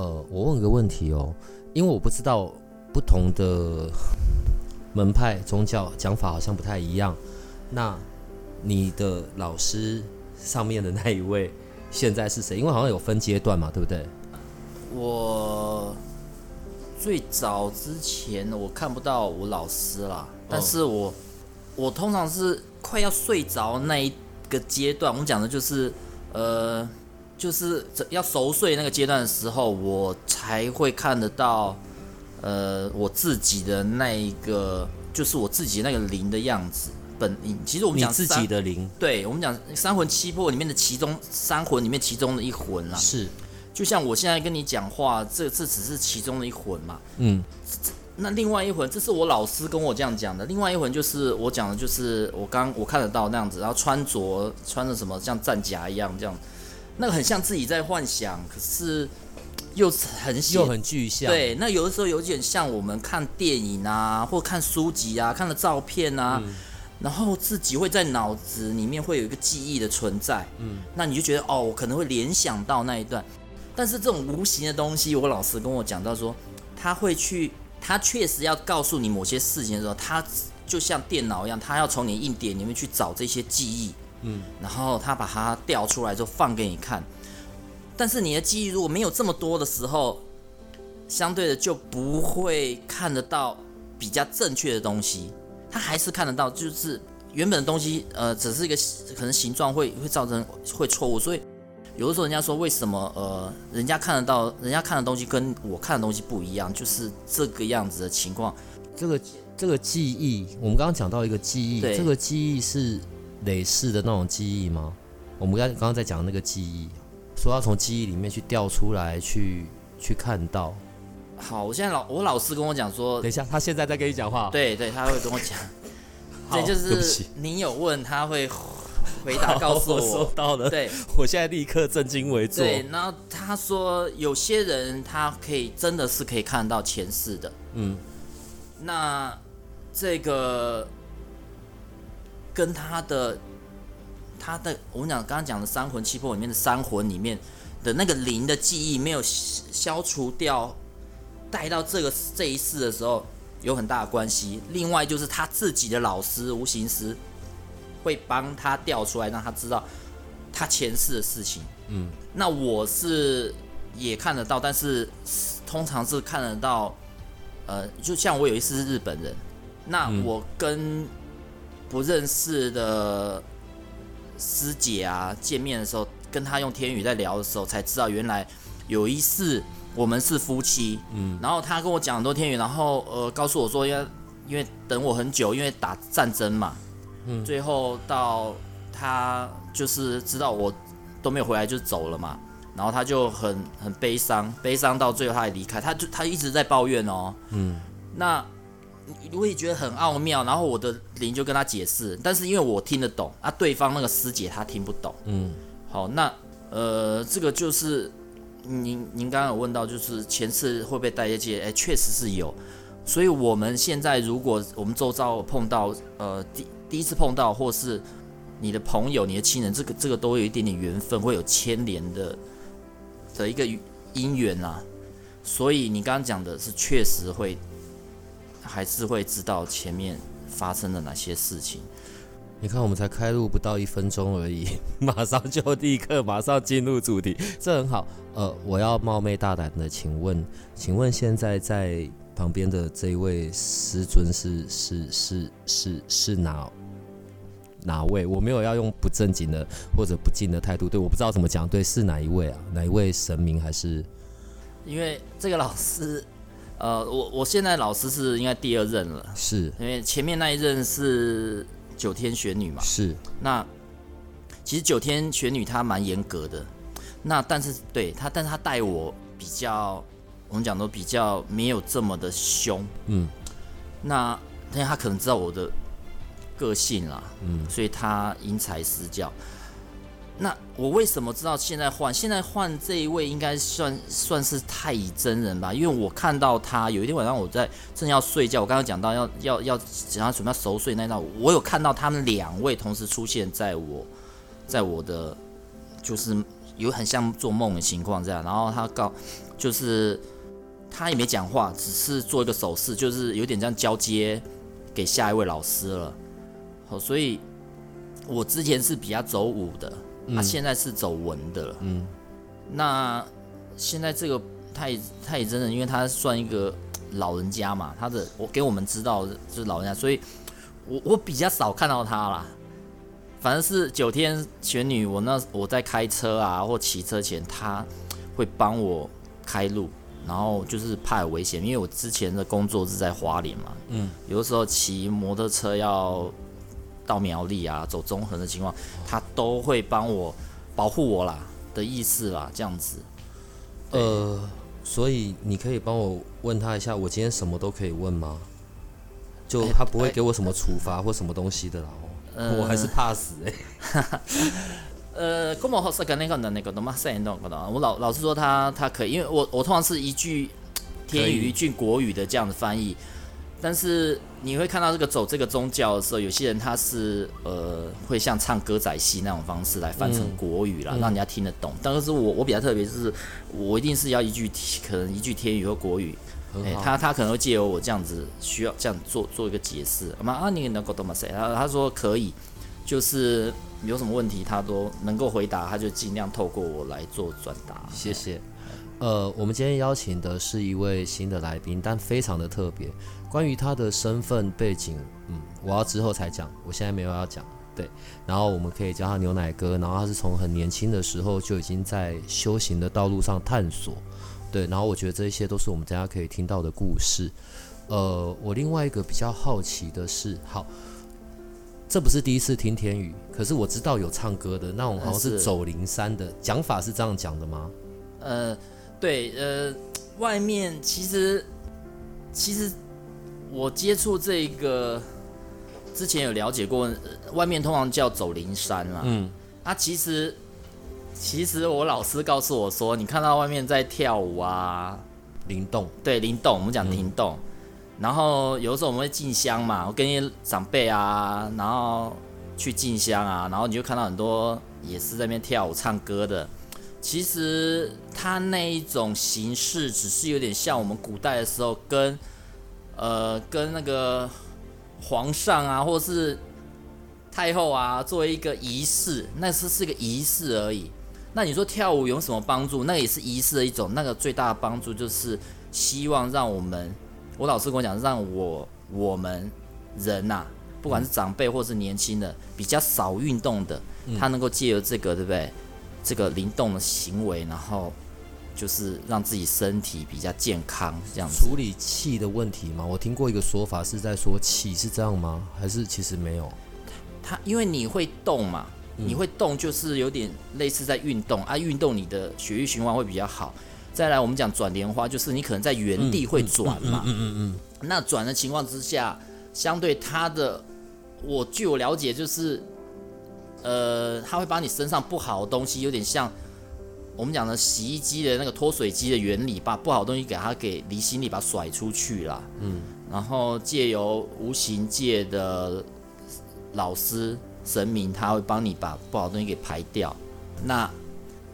呃，我问个问题哦，因为我不知道不同的门派宗教讲法好像不太一样。那你的老师上面的那一位现在是谁？因为好像有分阶段嘛，对不对？我最早之前我看不到我老师啦，但是我我通常是快要睡着那一个阶段，我们讲的就是呃。就是要熟睡那个阶段的时候，我才会看得到，呃，我自己的那一个，就是我自己那个灵的样子。本其实我们讲自己的灵，对我们讲三魂七魄里面的其中三魂里面其中的一魂啦。是，就像我现在跟你讲话，这这只是其中的一魂嘛。嗯。那另外一魂，这是我老师跟我这样讲的。另外一魂就是我讲的，就是我刚我看得到那样子，然后穿着穿着什么像战甲一样这样。那个很像自己在幻想，可是又很又很具象。对，那有的时候有点像我们看电影啊，或看书籍啊，看了照片啊，然后自己会在脑子里面会有一个记忆的存在。嗯，那你就觉得哦，我可能会联想到那一段。但是这种无形的东西，我老师跟我讲到说，他会去，他确实要告诉你某些事情的时候，他就像电脑一样，他要从你硬点里面去找这些记忆。嗯，然后他把它调出来之后放给你看，但是你的记忆如果没有这么多的时候，相对的就不会看得到比较正确的东西，他还是看得到，就是原本的东西，呃，只是一个可能形状会会造成会错误，所以有的时候人家说为什么呃，人家看得到，人家看的东西跟我看的东西不一样，就是这个样子的情况。这个这个记忆，我们刚刚讲到一个记忆，这个记忆是。累世的那种记忆吗？我们刚刚刚在讲那个记忆，说要从记忆里面去调出来，去去看到。好，我现在老我老师跟我讲说，等一下，他现在在跟你讲话。对对，他会跟我讲。这就是你有问他会回答告诉我。收到了。对，我现在立刻震惊为坐。对，然后他说有些人他可以真的是可以看到前世的。嗯。那这个。跟他的他的我们讲刚刚讲的三魂七魄里面的三魂里面的那个灵的记忆没有消除掉，带到这个这一世的时候有很大的关系。另外就是他自己的老师无形师会帮他调出来，让他知道他前世的事情。嗯，那我是也看得到，但是通常是看得到。呃，就像我有一次是日本人，那我跟不认识的师姐啊，见面的时候跟他用天语在聊的时候，才知道原来有一次我们是夫妻。嗯，然后他跟我讲很多天语，然后呃告诉我说，因为因为等我很久，因为打战争嘛，嗯，最后到他就是知道我都没有回来就走了嘛，然后他就很很悲伤，悲伤到最后他也离开，他就他一直在抱怨哦，嗯，那。我也觉得很奥妙，然后我的灵就跟他解释，但是因为我听得懂啊，对方那个师姐她听不懂。嗯，好，那呃，这个就是您您刚刚有问到，就是前世会不会带一些？哎，确实是有。所以我们现在如果我们周遭碰到呃第第一次碰到，或是你的朋友、你的亲人，这个这个都有一点点缘分，会有牵连的的一个姻缘啊。所以你刚刚讲的是确实会。还是会知道前面发生了哪些事情。你看，我们才开录不到一分钟而已，马上就立刻马上进入主题，这很好。呃，我要冒昧大胆的请问，请问现在在旁边的这一位师尊是是是是是哪哪位？我没有要用不正经的或者不敬的态度，对，我不知道怎么讲，对，是哪一位啊？哪一位神明还是？因为这个老师。呃，我我现在老师是应该第二任了，是因为前面那一任是九天玄女嘛，是。那其实九天玄女她蛮严格的，那但是对她，但是她带我比较，我们讲都比较没有这么的凶。嗯，那因为她可能知道我的个性啦，嗯，所以她因材施教。那我为什么知道现在换？现在换这一位应该算算是太乙真人吧？因为我看到他有一天晚上我在正要睡觉，我刚刚讲到要要要想要准备熟睡那道，我有看到他们两位同时出现在我，在我的就是有很像做梦的情况这样，然后他告就是他也没讲话，只是做一个手势，就是有点这样交接给下一位老师了。好，所以我之前是比较走武的。他现在是走文的了，嗯，那现在这个他也他也真的，因为他算一个老人家嘛，他的我给我们知道就是老人家，所以我我比较少看到他啦。反正是九天玄女，我那我在开车啊或骑车前，他会帮我开路，然后就是怕有危险，因为我之前的工作是在花莲嘛，嗯，有的时候骑摩托车要。到苗栗啊，走中横的情况，他都会帮我保护我啦的意思啦，这样子。呃，所以你可以帮我问他一下，我今天什么都可以问吗？就他不会给我什么处罚或什么东西的啦。我还是怕死哎。呃，公某后是跟那个的那个的嘛，三。我老老是说，他他可以，因为我我通常是一句天语一句国语的这样的翻译。但是你会看到这个走这个宗教的时候，有些人他是呃会像唱歌仔戏那种方式来翻成国语啦，让人家听得懂。但是我我比较特别，就是我一定是要一句可能一句天语或国语，哎，他他可能会借由我这样子需要这样做做一个解释。嘛啊，你能够懂吗？谁？他他说可以，就是有什么问题他都能够回答，他就尽量透过我来做转达。谢谢。呃，我们今天邀请的是一位新的来宾，但非常的特别。关于他的身份背景，嗯，我要之后才讲，我现在没有要讲。对，然后我们可以叫他牛奶哥，然后他是从很年轻的时候就已经在修行的道路上探索。对，然后我觉得这一些都是我们大家可以听到的故事。呃，我另外一个比较好奇的是，好，这不是第一次听天宇，可是我知道有唱歌的那种，好像是走灵山的讲法是这样讲的吗？呃，对，呃，外面其实其实。我接触这个之前有了解过，外面通常叫走灵山啦。嗯，啊其实其实我老师告诉我说，你看到外面在跳舞啊，灵动，对，灵动，我们讲灵动。然后有的时候我们会进香嘛，我跟一些长辈啊，然后去进香啊，然后你就看到很多也是在那边跳舞唱歌的。其实它那一种形式，只是有点像我们古代的时候跟。呃，跟那个皇上啊，或者是太后啊，作为一个仪式，那是是个仪式而已。那你说跳舞有什么帮助？那也是仪式的一种。那个最大的帮助就是希望让我们，我老师跟我讲，让我我们人呐，不管是长辈或是年轻的，比较少运动的，他能够借由这个，对不对？这个灵动的行为，然后。就是让自己身体比较健康，这样处理气的问题吗？我听过一个说法是在说气是这样吗？还是其实没有？它因为你会动嘛，你会动就是有点类似在运动啊，运动你的血液循环会比较好。再来我们讲转莲花，就是你可能在原地会转嘛，嗯嗯嗯。那转的情况之下，相对它的，我据我了解就是，呃，它会把你身上不好的东西，有点像。我们讲的洗衣机的那个脱水机的原理，把不好的东西给它给离心力把它甩出去了。嗯，然后借由无形界的老师神明，他会帮你把不好的东西给排掉。那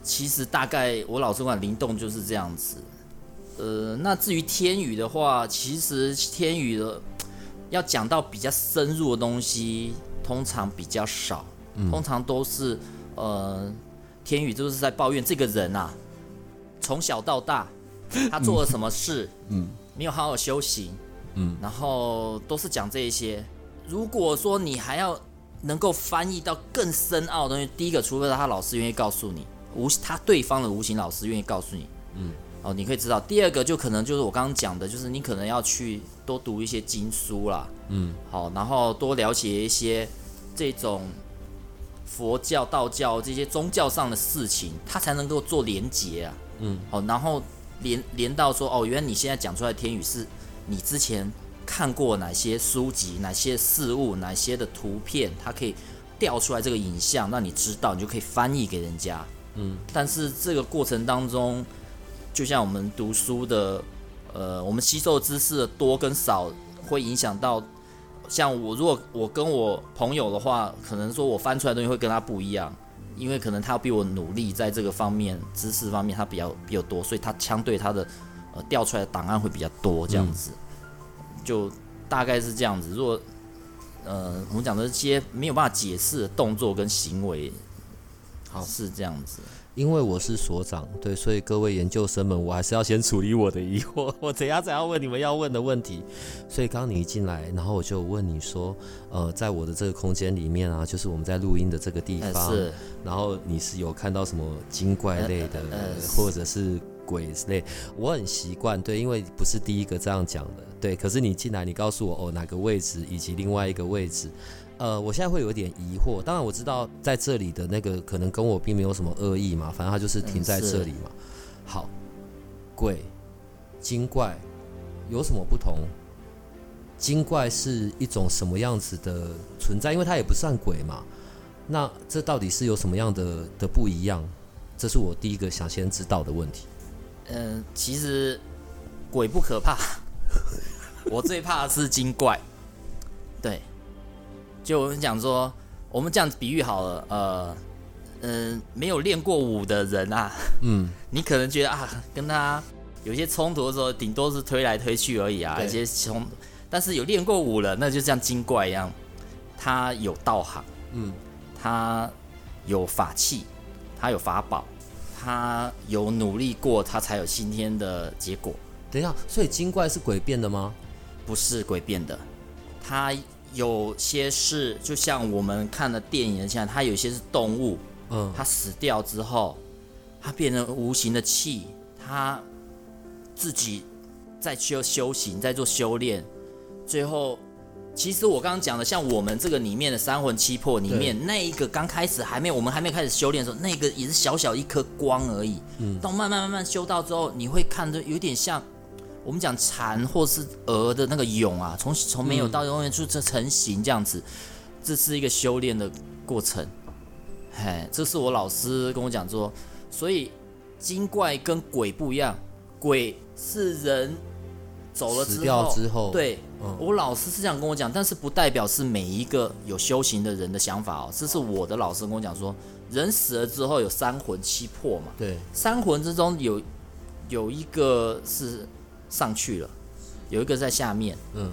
其实大概我老师讲灵动就是这样子。呃，那至于天宇的话，其实天宇的要讲到比较深入的东西，通常比较少，通常都是呃。天宇就是在抱怨这个人啊，从小到大，他做了什么事，嗯，没有好好修行，嗯，然后都是讲这一些。如果说你还要能够翻译到更深奥的东西，第一个，除非他老师愿意告诉你，无他对方的无形老师愿意告诉你，嗯，哦，你可以知道。第二个就可能就是我刚刚讲的，就是你可能要去多读一些经书啦，嗯，好，然后多了解一些这种。佛教、道教这些宗教上的事情，它才能够做连结啊。嗯，好，然后连连到说，哦，原来你现在讲出来的天语是你之前看过哪些书籍、哪些事物、哪些的图片，它可以调出来这个影像，让你知道，你就可以翻译给人家。嗯，但是这个过程当中，就像我们读书的，呃，我们吸收知识的多跟少，会影响到。像我，如果我跟我朋友的话，可能说我翻出来的东西会跟他不一样，因为可能他比我努力在这个方面知识方面他比较比较多，所以他相对他的呃调出来的档案会比较多，这样子，就大概是这样子。如果呃我们讲的这些没有办法解释的动作跟行为，好是这样子。因为我是所长，对，所以各位研究生们，我还是要先处理我的疑惑，我怎样怎样问你们要问的问题。所以刚你一进来，然后我就问你说，呃，在我的这个空间里面啊，就是我们在录音的这个地方，是，然后你是有看到什么精怪类的，或者是鬼类？我很习惯，对，因为不是第一个这样讲的，对。可是你进来，你告诉我哦，哪个位置以及另外一个位置。呃，我现在会有点疑惑。当然我知道在这里的那个可能跟我并没有什么恶意嘛，反正他就是停在这里嘛。好，鬼、精怪有什么不同？精怪是一种什么样子的存在？因为它也不算鬼嘛。那这到底是有什么样的的不一样？这是我第一个想先知道的问题。嗯，其实鬼不可怕，我最怕的是精怪。对。就我们讲说，我们这样子比喻好了，呃，嗯，没有练过武的人啊，嗯，你可能觉得啊，跟他有些冲突的时候，顶多是推来推去而已啊，一些冲。但是有练过武了，那就像精怪一样，他有道行，嗯，他有法器，他有法宝，他有努力过，他才有今天的结果。等一下，所以精怪是鬼变的吗？不是鬼变的，他。有些是就像我们看的电影像它有些是动物，嗯，它死掉之后，它变成无形的气，它自己在修修行，在做修炼，最后，其实我刚刚讲的，像我们这个里面的三魂七魄里面那一个刚开始还没有，我们还没开始修炼的时候，那个也是小小一颗光而已，嗯，到慢慢慢慢修到之后，你会看着有点像。我们讲蚕或是蛾的那个蛹啊，从从没有到永远就这成型这样子，这是一个修炼的过程。嘿，这是我老师跟我讲说，所以精怪跟鬼不一样，鬼是人走了之后，之后，对，我老师是这样跟我讲，但是不代表是每一个有修行的人的想法哦。这是我的老师跟我讲说，人死了之后有三魂七魄嘛，对，三魂之中有有一个是。上去了，有一个在下面。嗯，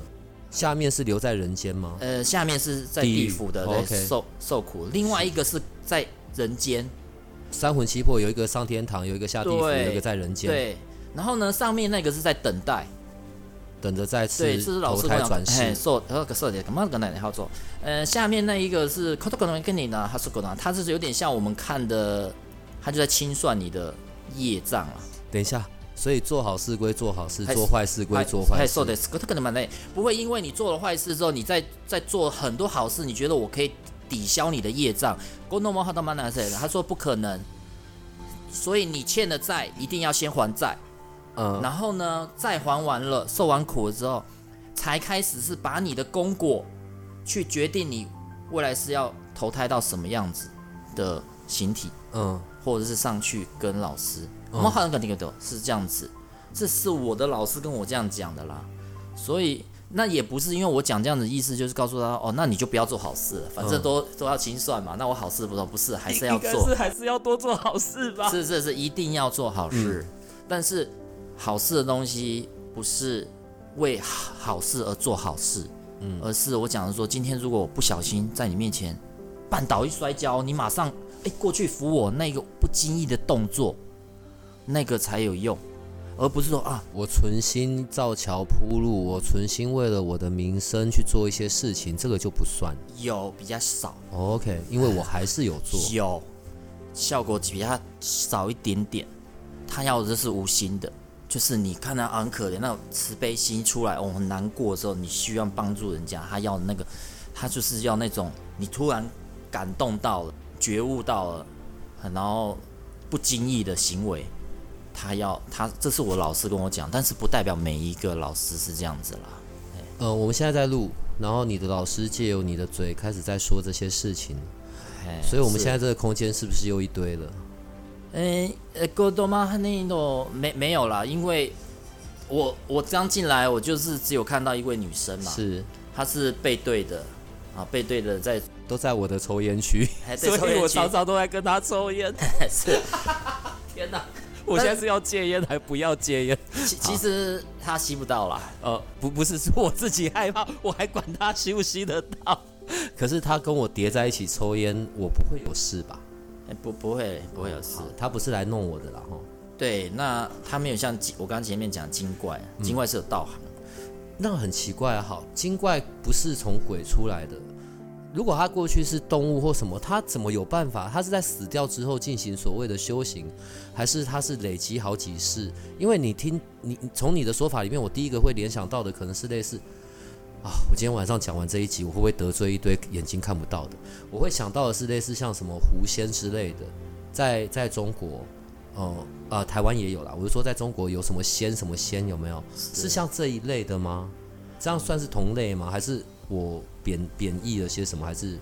下面是留在人间吗？呃，下面是在地府的，对，受受苦。另外一个是在人间。三魂七魄有一个上天堂，有一个下地府，有一个在人间。对。然后呢，上面那个是在等待，等着再次投胎转世。受那个受的，干嘛跟奶奶好做？呃，下面那一个是可可能跟你呢，他是可能他是有点像我们看的，他就在清算你的业障啊。等一下。所以做好事归做好事，做坏事归做坏事。不会因为你做了坏事之后，你再再做很多好事，你觉得我可以抵消你的业障？他说不可能。所以你欠的债一定要先还债，嗯，然后呢，债还完了，受完苦了之后，才开始是把你的功果去决定你未来是要投胎到什么样子的形体，嗯，或者是上去跟老师。我们好像肯定都是这样子，这是我的老师跟我这样讲的啦，所以那也不是因为我讲这样的意思，就是告诉他哦，那你就不要做好事了，反正都都要清算嘛。那我好事不做，不是还是要做，是还是要多做好事吧？是是是，一定要做好事，但是好事的东西不是为好事而做好事，而是我讲的说，今天如果我不小心在你面前绊倒一摔跤，你马上哎过去扶我，那个不经意的动作。那个才有用，而不是说啊，我存心造桥铺路，我存心为了我的名声去做一些事情，这个就不算。有比较少，OK，因为我还是有做，有效果比较少一点点。他要的是无心的，就是你看他很可怜，那种慈悲心出来，我很难过的时候，你需要帮助人家，他要那个，他就是要那种你突然感动到了，觉悟到了，然后不经意的行为，他要他这是我老师跟我讲，但是不代表每一个老师是这样子啦。呃，我们现在在录，然后你的老师借由你的嘴开始在说这些事情，哎所以我们现在这个空间是不是又一堆了？诶，呃？那种没没有啦，因为我我刚进来，我就是只有看到一位女生嘛，是，她是背对的啊，背对的在，都在我的抽烟区，还在抽烟区常都在跟她抽烟。是，天哪，我现在是要戒烟还不要戒烟？其其实他吸不到啦，呃，不，不是，是我自己害怕，我还管他吸不吸得到。可是他跟我叠在一起抽烟，我不会有事吧？诶不不会不会有事，，他不是来弄我的啦，哈。对，那他没有像我刚刚前面讲精怪，精怪是有道行，那很奇怪啊，好，精怪不是从鬼出来的。如果他过去是动物或什么，他怎么有办法？他是在死掉之后进行所谓的修行，还是他是累积好几世？因为你听你你从你的说法里面，我第一个会联想到的可能是类似啊，我今天晚上讲完这一集，我会不会得罪一堆眼睛看不到的？我会想到的是类似像什么狐仙之类的，在在中国，呃呃，台湾也有啦。我是说，在中国有什么仙什么仙有没有？是像这一类的吗？这样算是同类吗？还是我贬贬义了些什么？还是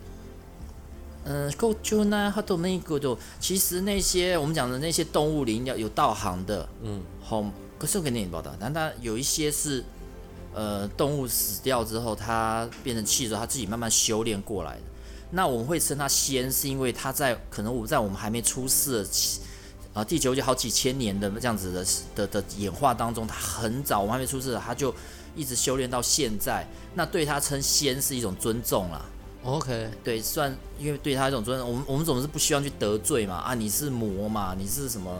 嗯，够就那他都那个就，其实那些我们讲的那些动物灵要有道行的，嗯，好，可是我给你报道，但它有一些是，呃，动物死掉之后，它变成气之后，它自己慢慢修炼过来的。那我们会称它仙，是因为它在可能我在我们还没出世啊、第九就好几千年的这样子的的的演化当中，它很早我们还没出世，它就一直修炼到现在。那对他称仙是一种尊重啦。OK？对，算因为对他一种尊重，我们我们总是不希望去得罪嘛啊，你是魔嘛，你是什么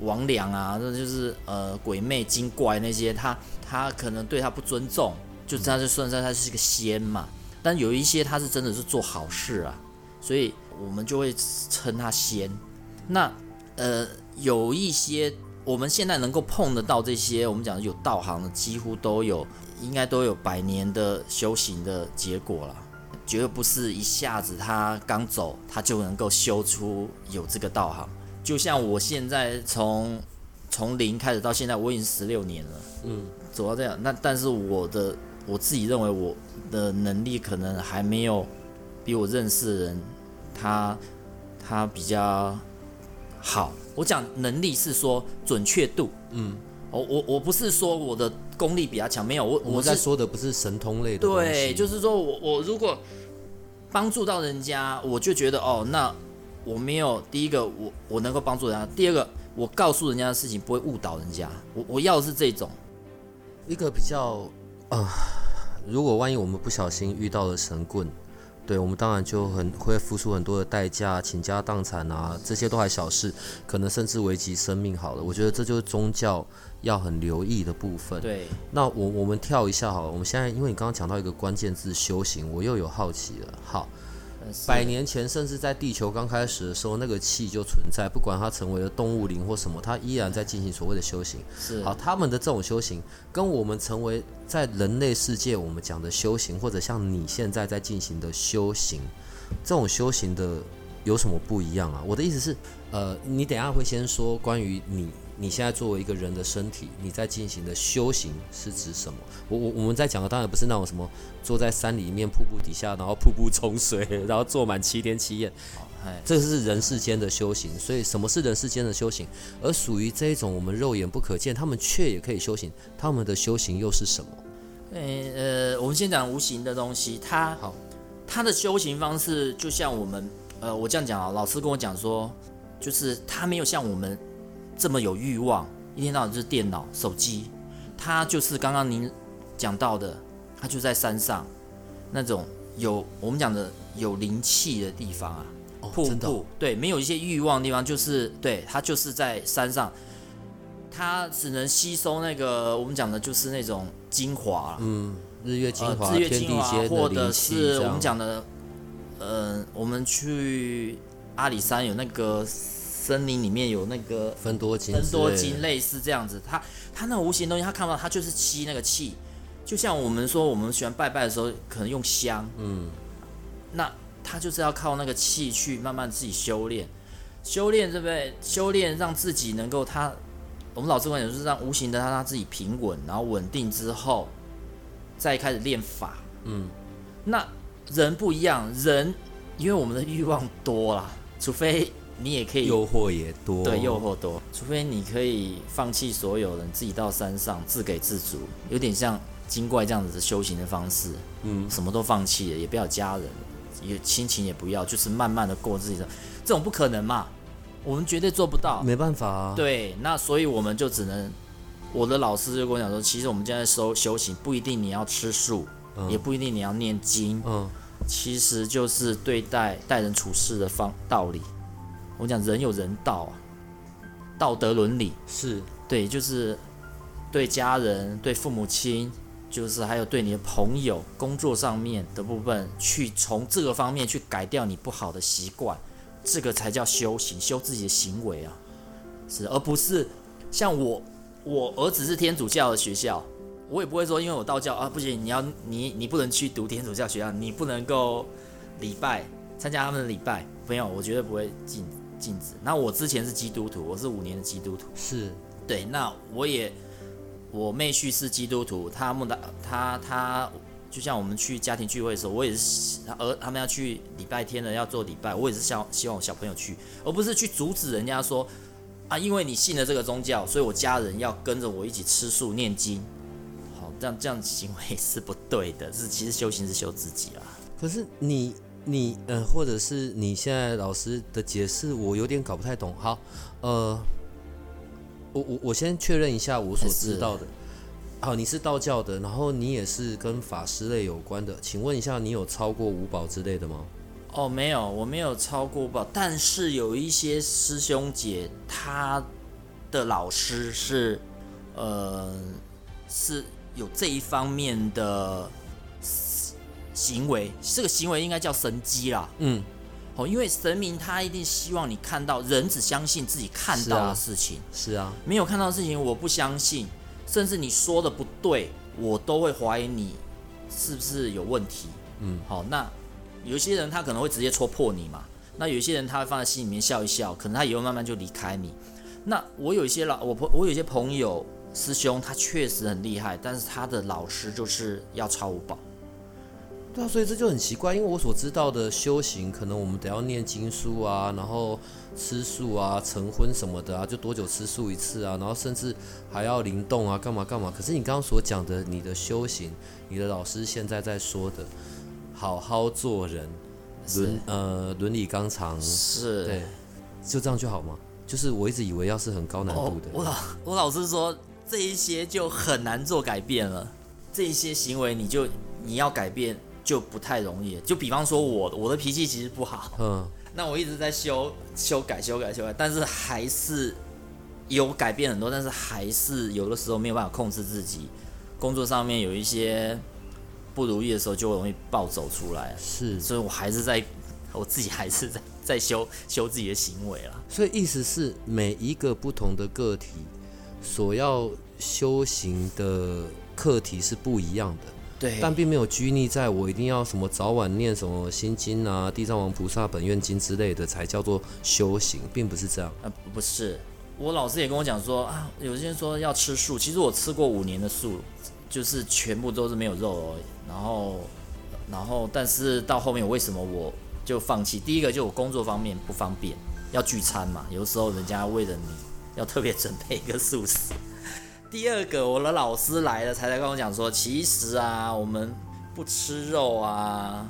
魍魉啊，这就是呃鬼魅精怪那些，他他可能对他不尊重，就他就算在他是个仙嘛，但有一些他是真的是做好事啊，所以我们就会称他仙。那呃有一些我们现在能够碰得到这些，我们讲有道行的，几乎都有，应该都有百年的修行的结果了。绝对不是一下子他刚走，他就能够修出有这个道行。就像我现在从从零开始到现在，我已经十六年了，嗯，走到这样。那但是我的我自己认为我的能力可能还没有比我认识的人他他比较好。我讲能力是说准确度，嗯，我我我不是说我的功力比他强，没有，我我在说的不是神通类的对，就是说我我如果帮助到人家，我就觉得哦，那我没有第一个我我能够帮助人家，第二个我告诉人家的事情不会误导人家，我我要的是这种，一个比较啊、如果万一我们不小心遇到了神棍，对我们当然就很会付出很多的代价，倾家荡产啊，这些都还小事，可能甚至危及生命好了。我觉得这就是宗教要很留意的部分。对，那我我们跳一下好了，我们现在因为你刚刚讲到一个关键字修行，我又有好奇了。好，百年前，甚至在地球刚开始的时候，那个气就存在，不管它成为了动物灵或什么，它依然在进行所谓的修行。是好，他们的这种修行，跟我们成为在人类世界我们讲的修行，或者像你现在在进行的修行，这种修行的有什么不一样啊？我的意思是，呃，你等一下会先说关于你你现在作为一个人的身体，你在进行的修行是指什么？我我我们在讲的当然不是那种什么坐在山里面瀑布底下，然后瀑布冲水，然后坐满七天七夜，哎，这是人世间的修行，所以什么是人世间的修行？而属于这一种我们肉眼不可见，他们却也可以修行，他们的修行又是什么？诶呃，我们先讲无形的东西，它好，它的修行方式就像我们，呃，我这样讲啊，老师跟我讲说，就是他没有像我们这么有欲望，一天到晚就是电脑、手机，他就是刚刚您讲到的，他就在山上那种有我们讲的有灵气的地方啊，哦，瀑布，对，没有一些欲望的地方，就是对，它就是在山上，它只能吸收那个我们讲的就是那种精华啦，嗯，日月精华、呃、日月精华，或者是我们讲的，呃，我们去阿里山有那个森林里面有那个分多金，分多金，类似这样子，它它那无形东西，它看不到，它就是吸那个气，就像我们说我们喜欢拜拜的时候，可能用香，嗯，那他就是要靠那个气去慢慢自己修炼，修炼对不对？修炼让自己能够他，我们老师观点就是让无形的他让自己平稳，然后稳定之后，再开始练法。嗯，那人不一样，人因为我们的欲望多啦，除非你也可以诱惑也多，对，诱惑多，除非你可以放弃所有人，自己到山上自给自足，有点像精怪这样子的修行的方式。嗯，什么都放弃了，也不要家人。也亲情也不要，就是慢慢的过自己的，这种不可能嘛，我们绝对做不到，没办法啊。对，那所以我们就只能，我的老师就跟我讲说，其实我们现在修修行不一定你要吃素，也不一定你要念经，嗯，其实就是对待待人处事的方道理。我讲人有人道啊，道德伦理是对，就是对家人、对父母亲。就是还有对你的朋友、工作上面的部分，去从这个方面去改掉你不好的习惯，这个才叫修行，修自己的行为啊，是，而不是像我，我儿子是天主教的学校，我也不会说，因为我道教啊，不行，你要你你不能去读天主教学校，你不能够礼拜参加他们的礼拜，没有，我绝对不会禁禁止。那我之前是基督徒，我是五年的基督徒，是对，那我也。我妹婿是基督徒，他们的他他就像我们去家庭聚会的时候，我也是，而他们要去礼拜天的要做礼拜，我也是希希望我小朋友去，而不是去阻止人家说啊，因为你信了这个宗教，所以我家人要跟着我一起吃素念经，好，这样这样行为是不对的，是其实修行是修自己啊。可是你你呃，或者是你现在老师的解释，我有点搞不太懂。好，呃。我我我先确认一下我所知道的，好，你是道教的，然后你也是跟法师类有关的，请问一下，你有超过五宝之类的吗？哦，没有，我没有超过五宝，但是有一些师兄姐他的老师是，呃，是有这一方面的行为，这个行为应该叫神机啦，嗯。哦，因为神明他一定希望你看到，人只相信自己看到的事情。是啊，没有看到的事情，我不相信。甚至你说的不对，我都会怀疑你是不是有问题。嗯，好，那有些人他可能会直接戳破你嘛。那有些人他会放在心里面笑一笑，可能他以后慢慢就离开你。那我有一些老我朋我有些朋友师兄，他确实很厉害，但是他的老师就是要超五宝。对啊，所以这就很奇怪，因为我所知道的修行，可能我们得要念经书啊，然后吃素啊、成婚什么的啊，就多久吃素一次啊，然后甚至还要灵动啊，干嘛干嘛。可是你刚刚所讲的，你的修行，你的老师现在在说的，好好做人，伦呃伦理纲常，是，对，就这样就好吗？就是我一直以为要是很高难度的，我老 我老师说这一些就很难做改变了，这一些行为你就你要改变。就不太容易。就比方说，我我的脾气其实不好，嗯，那我一直在修修改修改修改，但是还是有改变很多，但是还是有的时候没有办法控制自己。工作上面有一些不如意的时候，就容易暴走出来。是，所以我还是在 我自己还是在在修修自己的行为了。所以意思是，每一个不同的个体所要修行的课题是不一样的。对，但并没有拘泥在我一定要什么早晚念什么心经啊、地藏王菩萨本愿经之类的才叫做修行，并不是这样。啊，不是，我老师也跟我讲说啊，有些人说要吃素，其实我吃过五年的素，就是全部都是没有肉而已。然后，然后，但是到后面为什么我就放弃？第一个就我工作方面不方便，要聚餐嘛，有的时候人家为了你要特别准备一个素食。第二个，我的老师来了，才来跟我讲说，其实啊，我们不吃肉啊，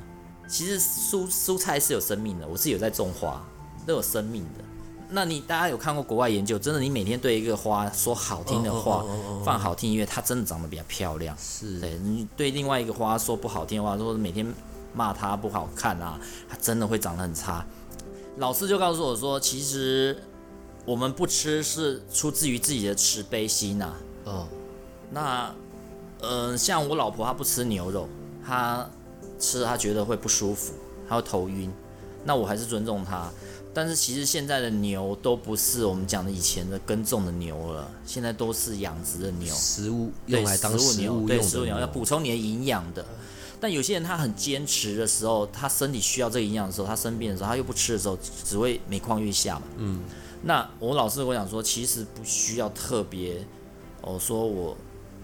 其实蔬蔬菜是有生命的，我是有在种花，都有生命的。那你大家有看过国外研究？真的，你每天对一个花说好听的话，放好听音乐，它真的长得比较漂亮。是，对你对另外一个花说不好听的话，说每天骂它不好看啊，它真的会长得很差。老师就告诉我说，其实我们不吃是出自于自己的慈悲心呐。嗯，那，嗯，像我老婆她不吃牛肉，她吃她觉得会不舒服，她会头晕。那我还是尊重她。但是其实现在的牛都不是我们讲的以前的耕种的牛了，现在都是养殖的牛，食物用来当食物对食物牛，要补充你的营养的。但有些人他很坚持的时候，他身体需要这个营养的时候，他生病的时候，他又不吃的时候，只会每况愈下嘛。嗯。那我老师跟我讲说，其实不需要特别，哦，说我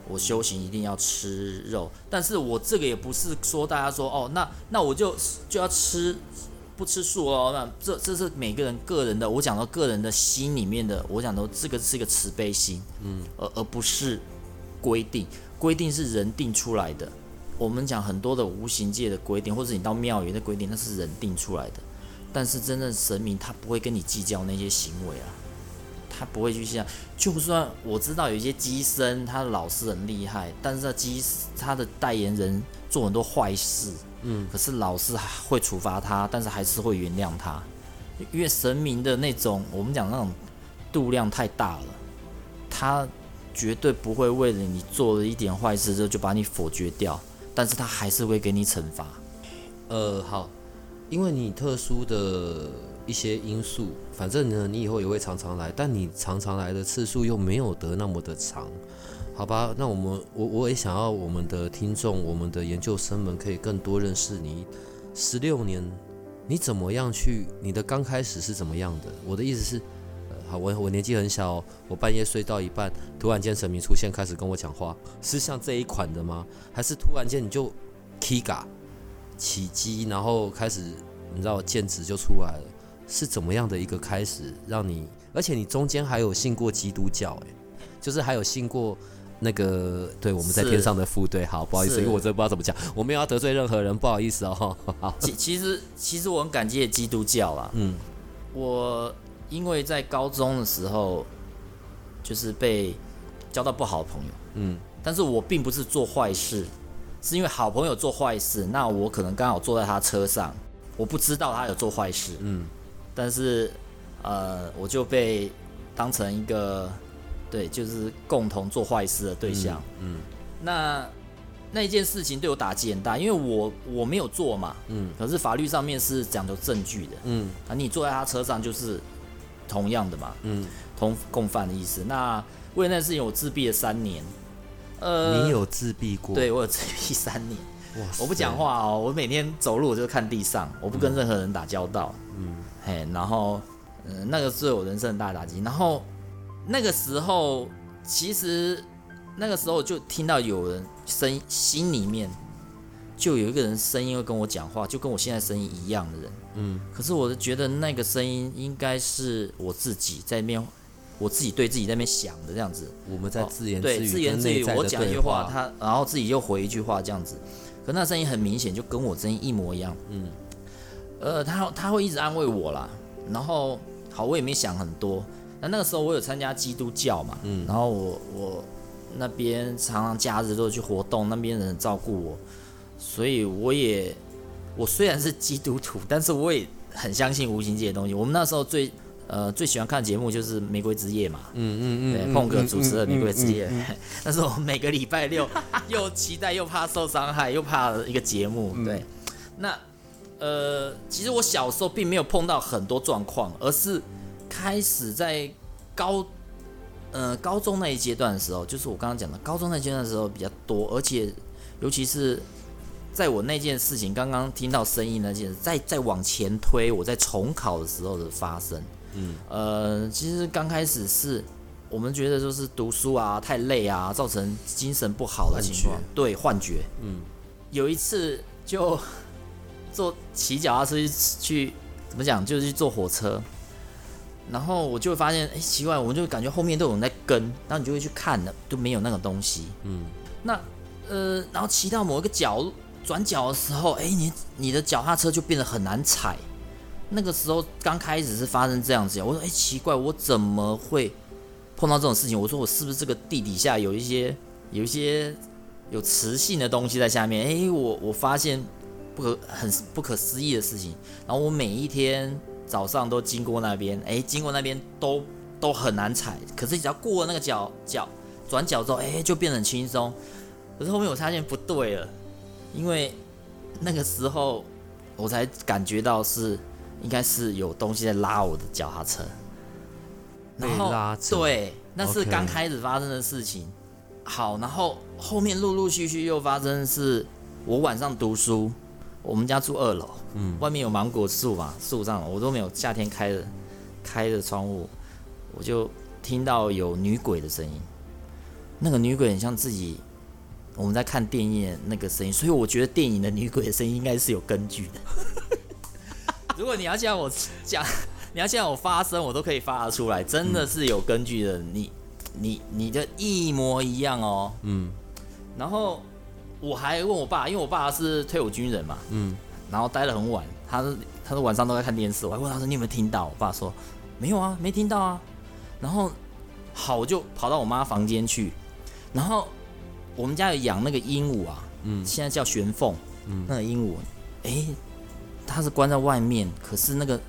我修行一定要吃肉，但是我这个也不是说大家说哦，那那我就就要吃不吃素哦，那这这是每个人个人的，我讲到个人的心里面的，我讲到这个是一个慈悲心，嗯，而而不是规定，规定是人定出来的。我们讲很多的无形界的规定，或者你到庙宇的规定，那是人定出来的。但是真正神明他不会跟你计较那些行为啊，他不会去想。就算我知道有一些机身他的老师很厉害，但是机他的代言人做很多坏事，嗯，可是老师会处罚他，但是还是会原谅他，因为神明的那种我们讲那种度量太大了，他绝对不会为了你做了一点坏事之后就把你否决掉，但是他还是会给你惩罚。呃，好。因为你特殊的一些因素，反正呢，你以后也会常常来，但你常常来的次数又没有得那么的长，好吧？那我们我我也想要我们的听众，我们的研究生们可以更多认识你。十六年，你怎么样去？你的刚开始是怎么样的？我的意思是，好，我我年纪很小，我半夜睡到一半，突然间神明出现，开始跟我讲话，是像这一款的吗？还是突然间你就 K 嘎？起机，然后开始，你知道剑指就出来了，是怎么样的一个开始，让你，而且你中间还有信过基督教，哎，就是还有信过那个，对，我们在天上的副队，好，不好意思，因为我真的不知道怎么讲，我没有要得罪任何人，不好意思哦。好，其其实其实我很感谢基督教啊，嗯，我因为在高中的时候，就是被交到不好的朋友，嗯，但是我并不是做坏事。是因为好朋友做坏事，那我可能刚好坐在他车上，我不知道他有做坏事，嗯，但是呃，我就被当成一个对，就是共同做坏事的对象，嗯，那那一件事情对我打击很大，因为我我没有做嘛，嗯，可是法律上面是讲究证据的，嗯，啊，你坐在他车上就是同样的嘛，嗯，同共犯的意思。那为了那事情，我自闭了三年。呃，你有自闭过？对我有自闭三年。哇，我不讲话哦，我每天走路我就看地上，我不跟任何人打交道。嗯，嘿，然后，嗯，那个是我人生的大打击。然后那个时候，其实那个时候就听到有人声心里面就有一个人声音会跟我讲话，就跟我现在声音一样的人。嗯，可是我觉得那个声音应该是我自己在面。我自己对自己在那边想的这样子，我们在自言对自言自语，我讲一句话，他然后自己又回一句话这样子，可那声音很明显就跟我声音一模一样。嗯，呃，他他会一直安慰我啦，然后好，我也没想很多。那那个时候我有参加基督教嘛，嗯，然后我我那边常常假日都去活动，那边人照顾我，所以我也我虽然是基督徒，但是我也很相信无形界的东西。我们那时候最。呃，最喜欢看节目就是《玫瑰之夜》嘛，嗯嗯嗯，对，碰哥主持的《玫瑰之夜》，但是我每个礼拜六又期待又怕受伤害又怕一个节目，对。那呃，其实我小时候并没有碰到很多状况，而是开始在高呃高中那一阶段的时候，就是我刚刚讲的高中那阶段的时候比较多，而且尤其是在我那件事情刚刚听到声音那件，再再往前推，我在重考的时候的发生。嗯，呃，其实刚开始是我们觉得就是读书啊太累啊，造成精神不好的情况，对，幻觉。嗯，有一次就坐骑脚踏车去，怎么讲，就是去坐火车，然后我就会发现，哎，奇怪，我就感觉后面都有人在跟，然后你就会去看的，都没有那个东西。嗯，那呃，然后骑到某一个角转角的时候，哎，你你的脚踏车就变得很难踩。那个时候刚开始是发生这样子，我说哎奇怪，我怎么会碰到这种事情？我说我是不是这个地底下有一些有一些有磁性的东西在下面？哎，我我发现不可很不可思议的事情。然后我每一天早上都经过那边，哎，经过那边都都很难踩，可是只要过了那个角角转角之后，哎，就变得很轻松。可是后面我发现不对了，因为那个时候我才感觉到是。应该是有东西在拉我的脚踏车，然后。对，那是刚开始发生的事情。好，然后后面陆陆续续又发生是，我晚上读书，我们家住二楼，嗯，外面有芒果树嘛，树上我都没有夏天开的开的窗户，我就听到有女鬼的声音，那个女鬼很像自己我们在看电影的那个声音，所以我觉得电影的女鬼的声音应该是有根据的。如果你要叫我讲，你要叫我发声，我都可以发得出来，真的是有根据的。你你你的一模一样哦，嗯，然后。我还问我爸，因为我爸是退伍军人嘛，嗯，然后待得很晚，他是他说晚上都在看电视，我还问他说你有没有听到？我爸说没有啊，没听到啊。然后好，我就跑到我妈房间去，然后我们家有养那个鹦鹉啊，嗯，现在叫玄凤，嗯，那个鹦鹉，哎，它是关在外面，可是那个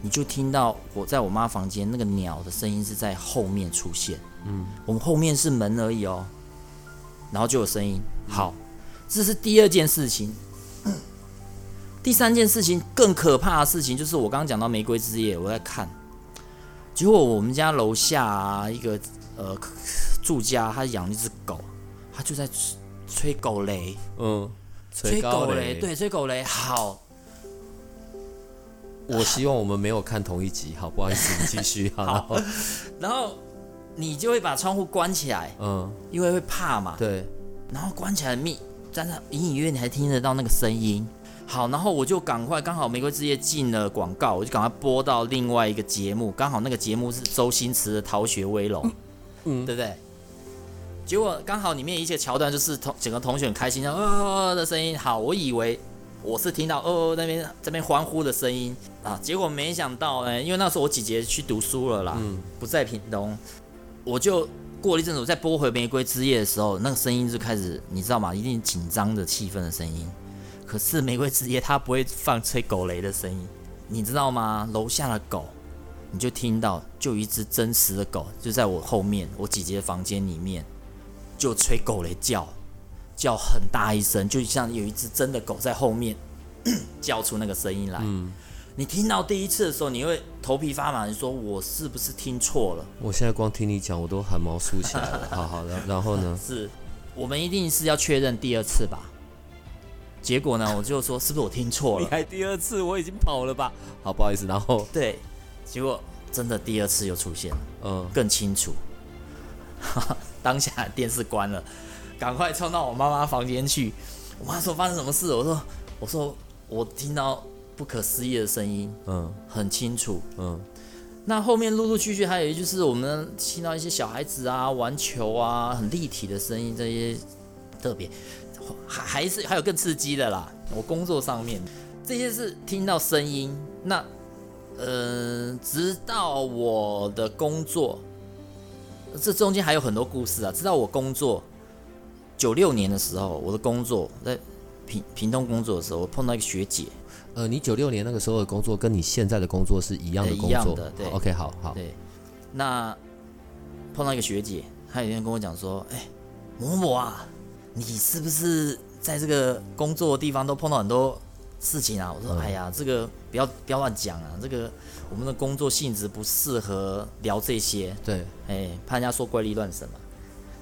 你就听到我在我妈房间那个鸟的声音是在后面出现，嗯，我们后面是门而已哦，然后就有声音，好。这是第二件事情，第三件事情更可怕的事情就是我刚刚讲到玫瑰之夜，我在看，结果我们家楼下啊一个呃住家他养了一只狗，他就在吹狗雷，嗯，吹狗雷，对，吹狗雷，好，我希望我们没有看同一集，好，不好意思，你继续，好，然后你就会把窗户关起来，嗯，因为会怕嘛，对，然后关起来密。但是隐隐约约你还听得到那个声音，好，然后我就赶快，刚好《玫瑰之夜》进了广告，我就赶快播到另外一个节目，刚好那个节目是周星驰的《逃学威龙》，嗯，对不对？结果刚好里面一些桥段就是同整个同学很开心，哦的声音，好，我以为我是听到哦那边这边欢呼的声音啊，结果没想到呢，因为那时候我姐姐去读书了啦，嗯，不在屏东，我就。过了一阵子，我再播回《玫瑰之夜》的时候，那个声音就开始，你知道吗？一定紧张的气氛的声音。可是《玫瑰之夜》它不会放吹狗雷的声音，你知道吗？楼下的狗，你就听到，就一只真实的狗，就在我后面，我姐姐的房间里面，就吹狗雷叫，叫很大一声，就像有一只真的狗在后面 叫出那个声音来。你听到第一次的时候，你会头皮发麻，你说我是不是听错了？我现在光听你讲，我都汗毛竖起来了。好好的，然后呢？是，我们一定是要确认第二次吧？结果呢，我就说是不是我听错了？你还第二次，我已经跑了吧？好，不好意思。然后对，结果真的第二次又出现了，嗯，更清楚。当下电视关了，赶快冲到我妈妈房间去。我妈说发生什么事？我说我说我听到。不可思议的声音，嗯，很清楚，嗯。那后面陆陆续续还有就是我们听到一些小孩子啊玩球啊，很立体的声音，这些特别，还还是还有更刺激的啦。我工作上面这些是听到声音，那呃，直到我的工作，这中间还有很多故事啊。直到我工作九六年的时候，我的工作在平平东工作的时候，我碰到一个学姐。呃，你九六年那个时候的工作跟你现在的工作是一样的工作，对，OK，好好。对，那碰到一个学姐，她有一天跟我讲说：“哎，某某啊，你是不是在这个工作的地方都碰到很多事情啊？”我说：“哎呀，这个不要不要乱讲啊，这个我们的工作性质不适合聊这些。”对，哎，怕人家说怪力乱神嘛。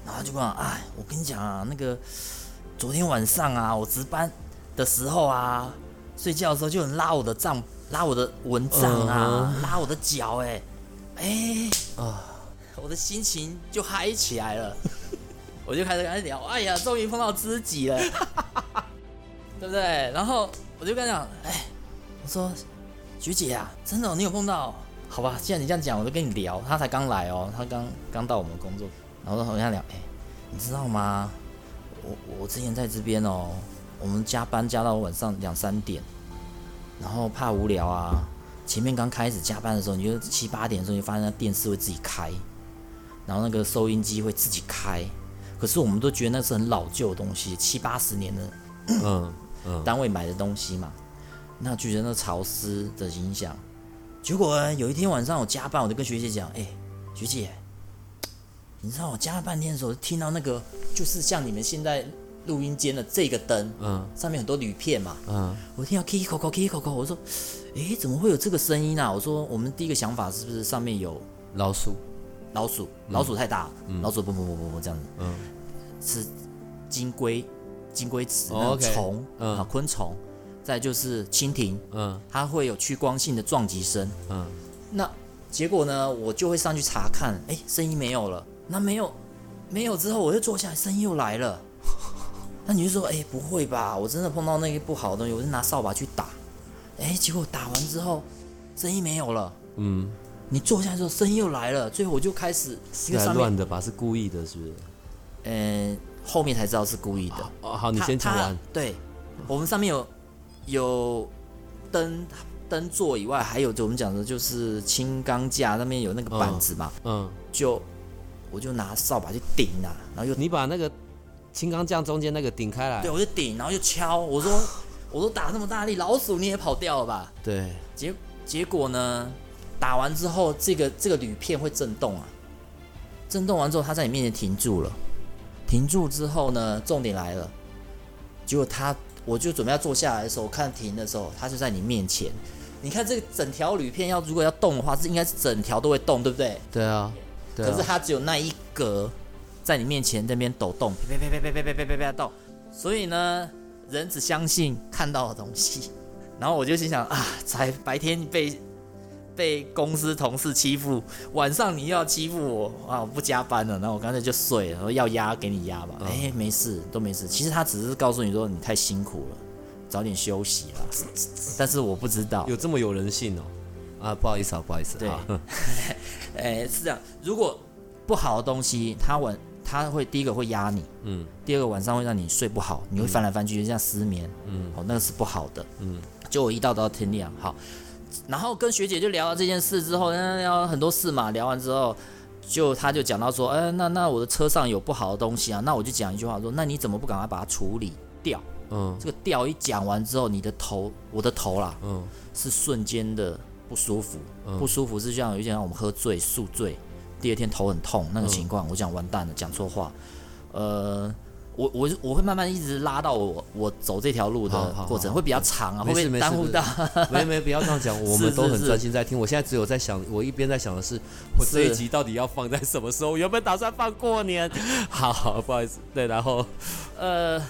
然后就讲：“哎，我跟你讲啊，那个昨天晚上啊，我值班的时候啊。”睡觉的时候就很拉我的帐，拉我的蚊帐啊，拉我的脚，哎，哎啊，我的心情就嗨起来了，我就开始跟他聊，哎呀，终于碰到知己了，对不对？然后我就跟他讲，哎，我说菊姐啊，真的，你有碰到？好吧，既然你这样讲，我就跟你聊。他才刚来哦，他刚刚到我们工作，然后我跟他聊，哎，你知道吗？我我之前在这边哦。我们加班加到晚上两三点，然后怕无聊啊。前面刚开始加班的时候，你就七八点的时候，你发现那电视会自己开，然后那个收音机会自己开。可是我们都觉得那是很老旧的东西，七八十年的，嗯嗯，单位买的东西嘛，那就觉得那潮湿的影响。结果有一天晚上我加班，我就跟学姐讲：“哎，学姐，你知道我加了半天的时候，听到那个就是像你们现在。”录音间的这个灯，嗯，上面很多铝片嘛，嗯，我听到 k i k o k o k i k o k o 我说，诶，怎么会有这个声音啊？我说，我们第一个想法是不是上面有老鼠？老鼠，老鼠太大，老鼠不不不不不这样子，嗯，是金龟金龟子虫嗯。啊昆虫，再就是蜻蜓，嗯。它会有趋光性的撞击声。嗯，那结果呢，我就会上去查看，哎，声音没有了。那没有没有之后，我就坐下来，声音又来了。那你就说，哎，不会吧？我真的碰到那个不好的东西，我就拿扫把去打。哎，结果打完之后，声音没有了。嗯，你坐下来之后，声音又来了。最后我就开始，因是来上面，乱的吧？是故意的，是不是？嗯、后面才知道是故意的。哦，好，你先讲完。对，我们上面有有灯灯座以外，还有就我们讲的就是轻钢架那边有那个板子嘛，嗯，就我就拿扫把去顶啊，然后又你把那个青钢匠中间那个顶开来对，。我就顶，然后就敲，我说 我都打那么大力，老鼠你也跑掉了吧？对，结结果呢，打完之后，这个这个铝片会震动啊，震动完之后，它在你面前停住了，停住之后呢，重点来了，结果它，我就准备要坐下来的时候，我看停的时候，它就在你面前。你看这个整条铝片要如果要动的话，是应该是整条都会动，对不对？对啊，对啊。可是它只有那一格在你面前那边抖动，啪啪啪啪啪啪啪啪啪动。所以呢，人只相信看到的东西。然后我就心想啊，才白天被被公司同事欺负，晚上你又要欺负我啊！我不加班了，然后我干脆就睡了，然后要压给你压吧。嗯哎、没事，都没事。其实他只是告诉你说你太辛苦了，早点休息啦。但是我不知道，有这么有人性哦？啊，不好意思啊，不好意思。对好哎、是这样。如果不好的东西，他晚它会第一个会压你，嗯。第二个晚上会让你睡不好，你会翻来翻去，就像失眠，嗯。哦，那个是不好的。嗯。就我一到到天亮，好，然后跟学姐就聊了这件事之后，那聊很多事嘛，聊完之后，就他就讲到说，哎、那那我的车上有不好的东西啊，那我就讲一句话说，那你怎么不赶快把它处理掉？嗯。这个掉一讲完之后，你的头，我的头啦，嗯。是瞬间的不舒服，嗯。不舒服是像有一点像我们喝醉宿醉，第二天头很痛那个情嗯况，我讲完蛋了，讲错话，呃。我我我会慢慢一直拉到我我走这条路的过程，会比较长啊，会耽误到？没没不要这样讲，我们都很专心在听。我现在只有在想，我一边在想的是，我这一集到底要放在什么时候？我原本打算放过年。好 好，不好意思。对，然后呃，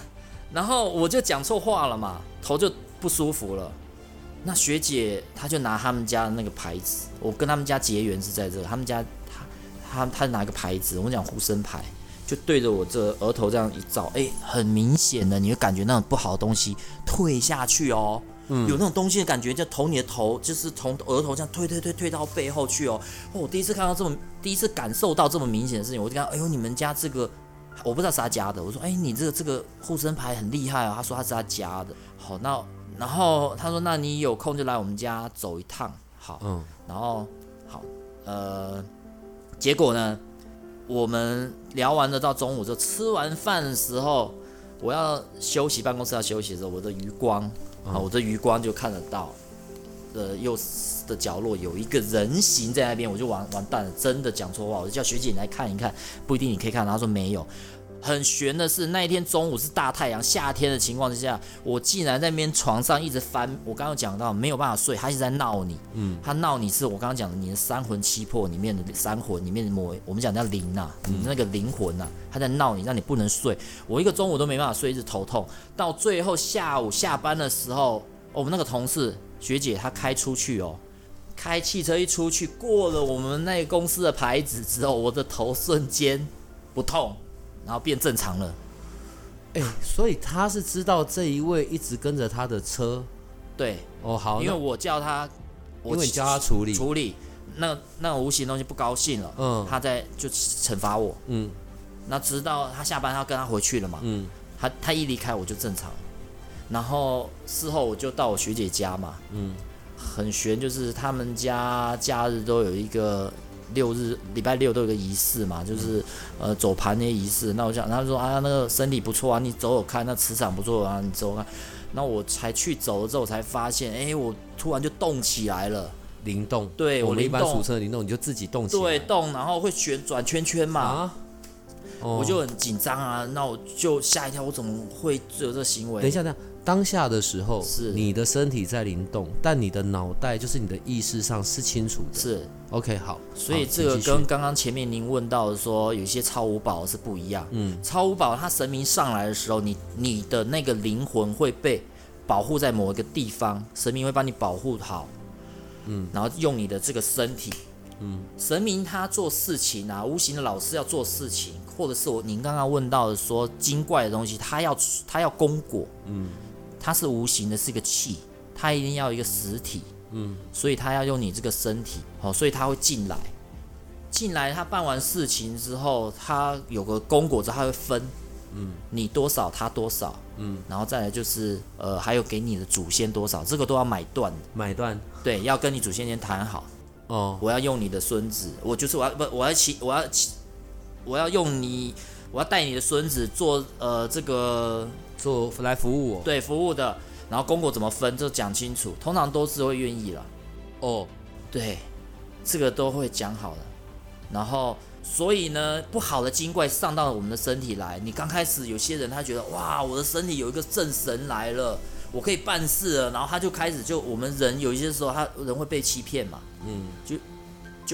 然后我就讲错话了嘛，头就不舒服了。那学姐她就拿他们家的那个牌子，我跟他们家结缘是在这，他们家她她她拿一个牌子，我们讲护身牌，就对着我这额头这样一照，哎，很明显的，你会感觉那种不好的东西退下去哦。嗯有那种东西的感觉，就投你的头，就是从额头这样推推推推到背后去哦。哦我第一次看到这么，第一次感受到这么明显的事情，我就看，哎呦，你们家这个我不知道是他家的，我说，哎，你这个这个护身牌很厉害啊，他说他是他家的。好，那然后他说，那你有空就来我们家走一趟。好，嗯然后好，呃，结果呢，我们聊完了到中午之后，吃完饭的时候，我要休息，办公室要休息的时候，我的余光，啊，我的余光就看得到，呃，右的角落有一个人形在那边，我就完完蛋了，真的讲错话，我就叫学姐你来看一看，不一定你可以看到，她说没有。很悬的是，那一天中午是大太阳，夏天的情况之下，我竟然在那边床上一直翻。我刚刚讲到没有办法睡，他一直在闹你。嗯，他闹你是我刚刚讲的，你的三魂七魄里面的三魂里面的某，我们讲叫灵呐、你那个灵魂呐、他在闹你，让你不能睡。我一个中午都没办法睡，一直头痛。到最后下午下班的时候，我们那个同事学姐她开出去哦，开汽车一出去，过了我们那个公司的牌子之后，我的头瞬间不痛，然后变正常了。哎、所以他是知道这一位一直跟着他的车。对，哦，好，因为我叫他，我因为你叫他处理。处理那那种无形东西不高兴了，嗯他在就惩罚我。嗯那直到他下班，他跟他回去了嘛，嗯他他一离开我就正常，然后事后我就到我学姐家嘛，嗯很悬，就是他们家假日都有一个六日礼拜六都有一个仪式嘛，就是呃走盘那些仪式。那我想，他说啊那个身体不错啊，你走走看，那磁场不错啊，你走走看。那我才去走了之后才发现，哎、我突然就动起来了，灵动。对我们一般俗称的灵动，你就自己动起来。对，动，然后会旋转圈圈嘛，啊。哦我就很紧张啊，那我就吓一跳，我怎么会有这个行为？等一下，等一下，当下的时候，是。你的身体在灵动，但你的脑袋就是你的意识上是清楚的。是，OK，好，所以这个跟刚刚前面您问到的说，有一些超五宝是不一样。嗯。超五宝它神明上来的时候，你你的那个灵魂会被保护在某一个地方，神明会帮你保护好，嗯，然后用你的这个身体，嗯，神明他做事情啊，无形的老师要做事情，或者是我您刚刚问到的说精怪的东西，他要他要功果，嗯它是无形的，是一个气，它一定要一个实体，嗯。所以它要用你这个身体，好、所以它会进来，进来他办完事情之后，他有个功果之后，他会分，嗯。你多少他多少，嗯，然后再来就是呃，还有给你的祖先多少，这个都要买断，买断。对，要跟你祖先先谈好，哦，我要用你的孙子，我就是我要不我要骑我要骑我要用你，我要带你的孙子做呃这个做来服务我。对服务的，然后公果怎么分，就讲清楚，通常都是会愿意了。哦，对，这个都会讲好了。然后，所以呢，不好的精怪上到我们的身体来，你刚开始有些人他觉得哇，我的身体有一个正神来了，我可以办事了，然后他就开始就我们人有一些时候他人会被欺骗嘛，嗯，就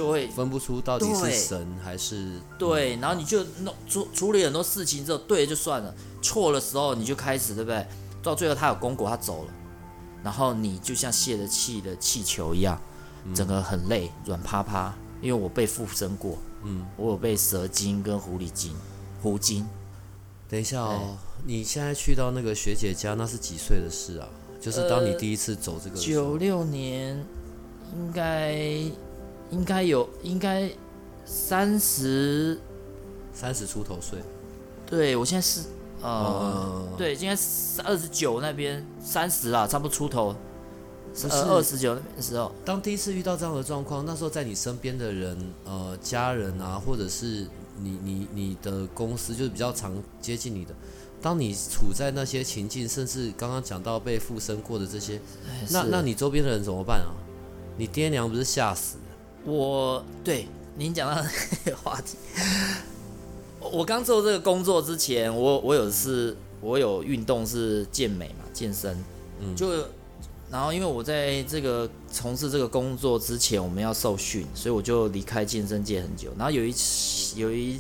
会分不出到底是神还是对，然后你就弄处处理很多事情之后，对就算了，错的时候你就开始对不对？到最后他有功果，他走了，然后你就像泄了气的气球一样，整个很累，软趴趴。因为我被附身过，嗯，我有被蛇精跟狐狸精、狐精，等一下哦，你现在去到那个学姐家，那是几岁的事啊？就是当你呃第一次走这个九六年应该应该有应该三十，三十出头岁，对我现在是呃。呃，对，应该是二十九那边三十啦，差不多出头，不是呃二十九那边的时候，当第一次遇到这样的状况，那时候在你身边的人，呃，家人啊，或者是你你你的公司，就是比较常接近你的。当你处在那些情境，甚至刚刚讲到被附身过的这些，那是那你周边的人怎么办啊？你爹娘不是吓死？我对您讲到那 个话题，我刚做这个工作之前，我我有是，我有运动是健美嘛，健身，嗯。就然后因为我在这个从事这个工作之前，我们要受训，所以我就离开健身界很久。然后有一次有一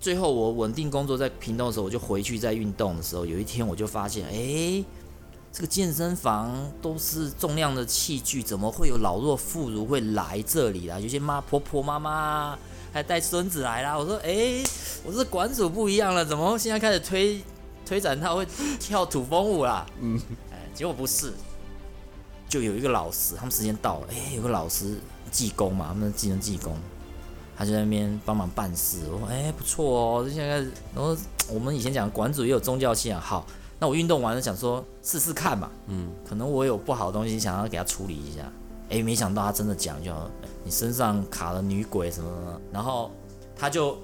最后我稳定工作在屏东的时候，我就回去在运动的时候，有一天我就发现，哎，这个健身房都是重量的器具，怎么会有老弱妇孺会来这里啦？有些妈婆婆妈妈还带孙子来啦。我说，哎，我这馆主不一样了，怎么现在开始推推展他会跳土风舞啦？嗯，哎，结果不是，就有一个老师，他们时间到了，哎，有个老师技工嘛，他们技能技工。他就在那边帮忙办事，我说哎、不错哦，就现在，然后我们以前讲馆主也有宗教信仰，好，那我运动完了想说试试看嘛，嗯，可能我有不好的东西想要给他处理一下，哎、没想到他真的讲就你身上卡了女鬼什么什么，然后他就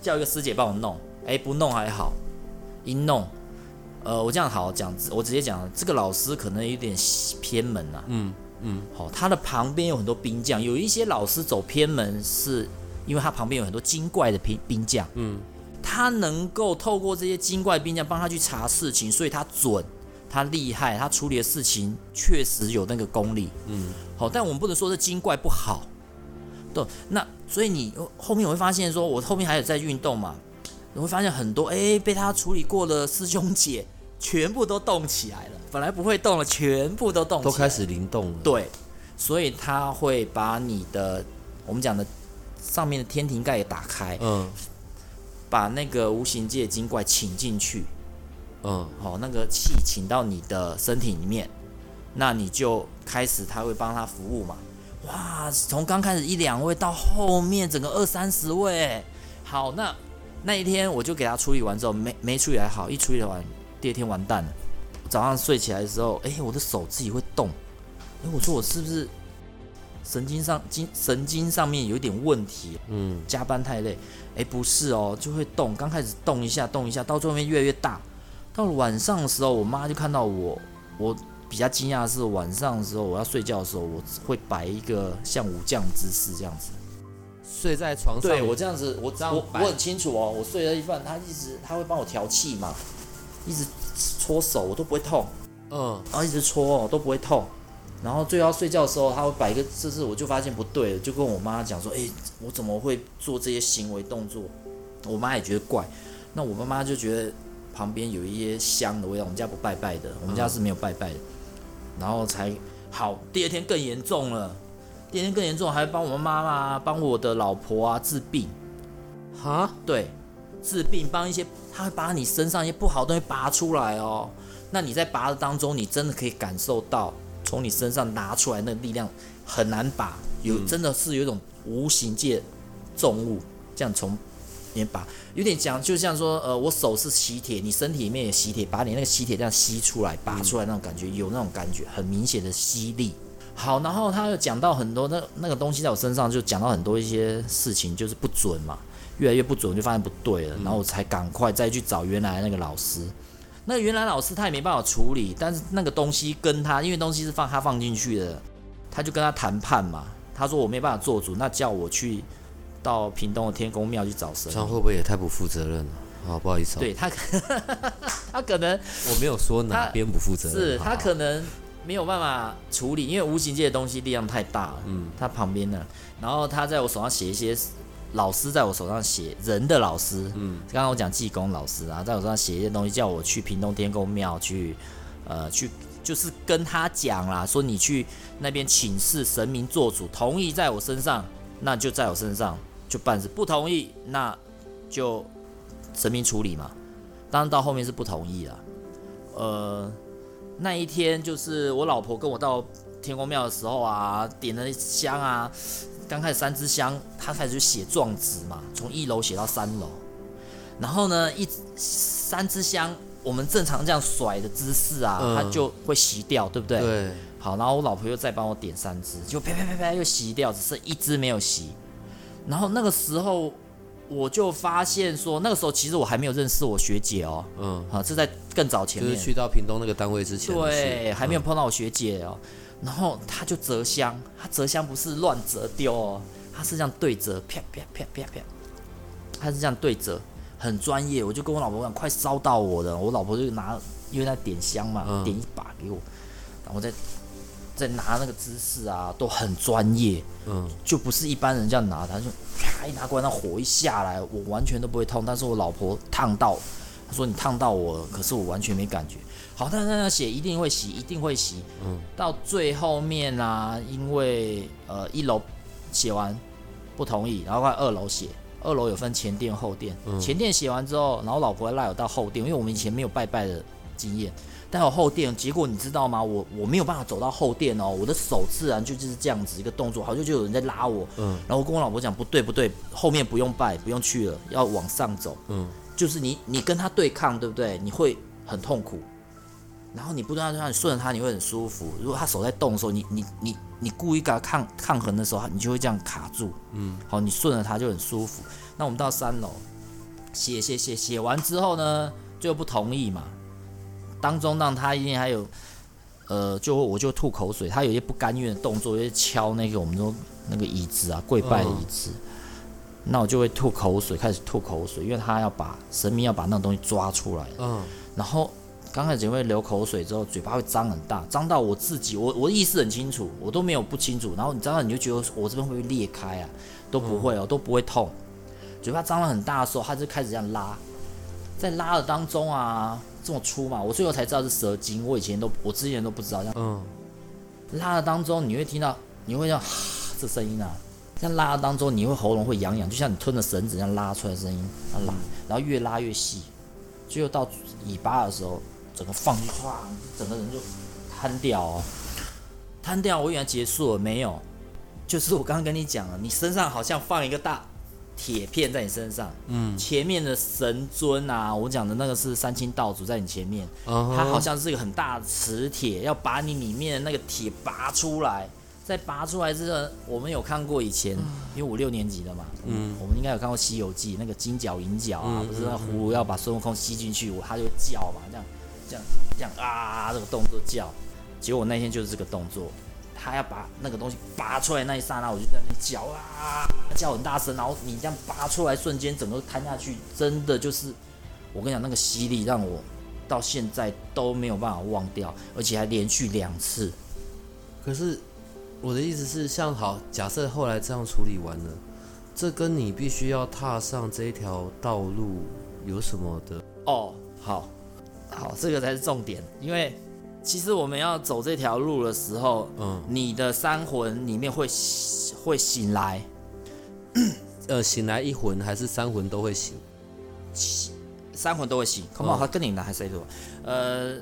叫一个师姐帮我弄，哎、不弄还好，一弄，呃，我这样好讲，我直接讲，这个老师可能有点偏门啊，嗯嗯，好、他的旁边有很多兵将，有一些老师走偏门是。因为他旁边有很多精怪的兵兵将，嗯，他能够透过这些精怪兵将帮他去查事情，所以他准，他厉害，他处理的事情确实有那个功力，嗯，好，但我们不能说这精怪不好，对，那所以你后面我会发现说，我后面还有在运动嘛，你会发现很多哎被他处理过的师兄姐全部都动起来了，本来不会动了，全部都动起来了，都开始灵动了。对，所以他会把你的我们讲的上面的天庭盖也打开，嗯把那个无形界的精怪请进去，嗯哦，那个气请到你的身体里面，那你就开始他会帮他服务嘛。哇，从刚开始一两位到后面整个二三十位，好，那那一天我就给他处理完之后，没没处理还好，一处理完，第二天完蛋了。早上睡起来的时候，哎、我的手自己会动，哎、我说我是不是神经上经神经上面有一点问题？嗯加班太累，哎，不是哦，就会动，刚开始动一下，动一下，到最后面越来越大。到了晚上的时候，我妈就看到我，我比较惊讶的是晚上的时候，我要睡觉的时候，我会摆一个像武将姿势这样子。睡在床上，对我这样子，我我我很清楚哦，我睡了一半，他一直他会帮我调气嘛，一直搓手，我都不会痛，嗯，然后一直搓哦，都不会痛。然后最后要睡觉的时候，他会摆一个姿势，我就发现不对了，就跟我妈讲说：“哎、我怎么会做这些行为动作？”我妈也觉得怪，那我妈妈就觉得旁边有一些香的味道。我们家不拜拜的，我们家是没有拜拜的。然后才好，第二天更严重了，第二天更严重，还帮我们妈妈、帮我的老婆啊治病。哈，对，治病帮一些，他会把你身上一些不好的东西拔出来哦。那你在拔的当中，你真的可以感受到从你身上拿出来那个力量很难把，有、真的是有一种无形界重物这样从里面拔，有点讲就像说，呃，我手是吸铁，你身体里面也吸铁，把你那个吸铁这样吸出来、拔出来那种感觉，有那种感觉，很明显的吸力。好，然后他又讲到很多那那个东西在我身上，就讲到很多一些事情，就是不准嘛。越来越不准，我就发现不对了，然后我才赶快再去找原来那个老师。那个原来老师他也没办法处理，但是那个东西跟他，因为东西是放他放进去的，他就跟他谈判嘛。他说我没办法做主，那叫我去到屏东的天公庙去找神这。样会不会也太不负责任了？好，不好意思、哦，对他，他可能 我没有说哪边不负责任，是他可能没有办法处理，因为无形界的东西力量太大了。嗯，他旁边呢，然后他在我手上写一些老师在我手上写人的老师，嗯，刚刚我讲济公老师啊，在我手上写一些东西，叫我去屏东天公庙去，呃，去就是跟他讲啦，说你去那边请示神明做主，同意在我身上，那就在我身上就办事；不同意，那就神明处理嘛。当然到后面是不同意了，呃，那一天就是我老婆跟我到天公庙的时候啊，点了香啊，刚开始三支香，他开始就写状纸嘛，从一楼写到三楼，然后呢，一三支香，我们正常这样甩的姿势啊，嗯。它就会熄掉，对不对？对，好，然后我老婆又再帮我点三支，就啪啪啪啪又熄掉，只剩一支没有熄。然后那个时候我就发现说，那个时候其实我还没有认识我学姐哦，嗯，啊，是在更早前面，就是去到屏东那个单位之前，对，还没有嗯。碰到我学姐哦。然后他就折香，他折香不是乱折丢哦，他是这样对折，啪啪啪啪啪，他是这样对折，很专业。我就跟我老婆讲，快烧到我了，我老婆就拿，因为在点香嘛，嗯点一把给我，然后再再拿那个姿势啊，都很专业，嗯，就不是一般人这样拿，他就啪一拿过来，那火一下来，我完全都不会痛，但是我老婆烫到，她说你烫到我了，可是我完全没感觉。好，但是那写一定会洗，一定会洗。嗯，到最后面啊，因为呃一楼写完不同意，然后换二楼写，二楼有分前殿后殿，嗯前殿写完之后，然后老婆还赖我到后殿，因为我们以前没有拜拜的经验。但有后殿，结果你知道吗？我我没有办法走到后殿哦，我的手自然就就是这样子一个动作，好像就有人在拉我。嗯，然后我跟我老婆讲，不对不对，后面不用拜，不用去了，要往上走。嗯，就是你你跟他对抗，对不对？你会很痛苦。然后你不断地让你顺着它，你会很舒服。如果它手在动的时候，你你你你故意跟他抗抗衡的时候，你就会这样卡住。嗯，好，你顺着它就很舒服。那我们到三楼，写写写写完之后呢，就不同意嘛。当中让他一定还有，呃，就我就吐口水，他有一些不甘愿的动作，就是敲那个我们说那个椅子啊，跪拜的椅子。那我就会吐口水，开始吐口水，因为他要把神明要把那种东西抓出来。嗯，然后刚开始会流口水，之后嘴巴会张很大，张到我自己，我我意识很清楚，我都没有不清楚。然后你张到你就觉得我这边会不会裂开啊？都不会哦，都不会痛。嘴巴张得很大的时候，他就开始这样拉，在拉的当中啊，这么粗嘛，我最后才知道是蛇精，我以前都我之前都不知道。这样嗯，拉的当中，你会听到，你会这样这声音啊。在拉的当中，你会喉咙会痒痒，就像你吞了绳子这样拉出来的声音，啊拉，然后越拉越细，最后到尾巴的时候，整个放进去，哗，整个人就瘫掉哦，瘫掉。我以为结束了，没有，就是我刚刚跟你讲了，你身上好像放一个大铁片在你身上，嗯，前面的神尊啊，我讲的那个是三清道祖在你前面，嗯它好像是一个很大的磁铁，要把你里面的那个铁拔出来。在拔出来之后，我们有看过以前，因为五六年级的嘛，嗯。我们应该有看过《西游记》那个金角银角啊，嗯不是那个葫芦要把孙悟空吸进去，我他就会叫嘛，这样这样这样啊，这个动作叫。结果我那天就是这个动作，他要把那个东西拔出来那一刹那，我就在那叫啊，叫很大声，然后你这样拔出来瞬间，整个瘫下去，真的就是我跟你讲，那个吸力让我到现在都没有办法忘掉，而且还连续两次。可是我的意思是，像好，假设后来这样处理完了，这跟你必须要踏上这一条道路有什么的？哦，好，好，这个才是重点，因为。其实我们要走这条路的时候，嗯，你的三魂里面会会醒来，呃，醒来一魂还是三魂都会醒？三魂都会醒。Come on，他跟你男还是谁多？呃，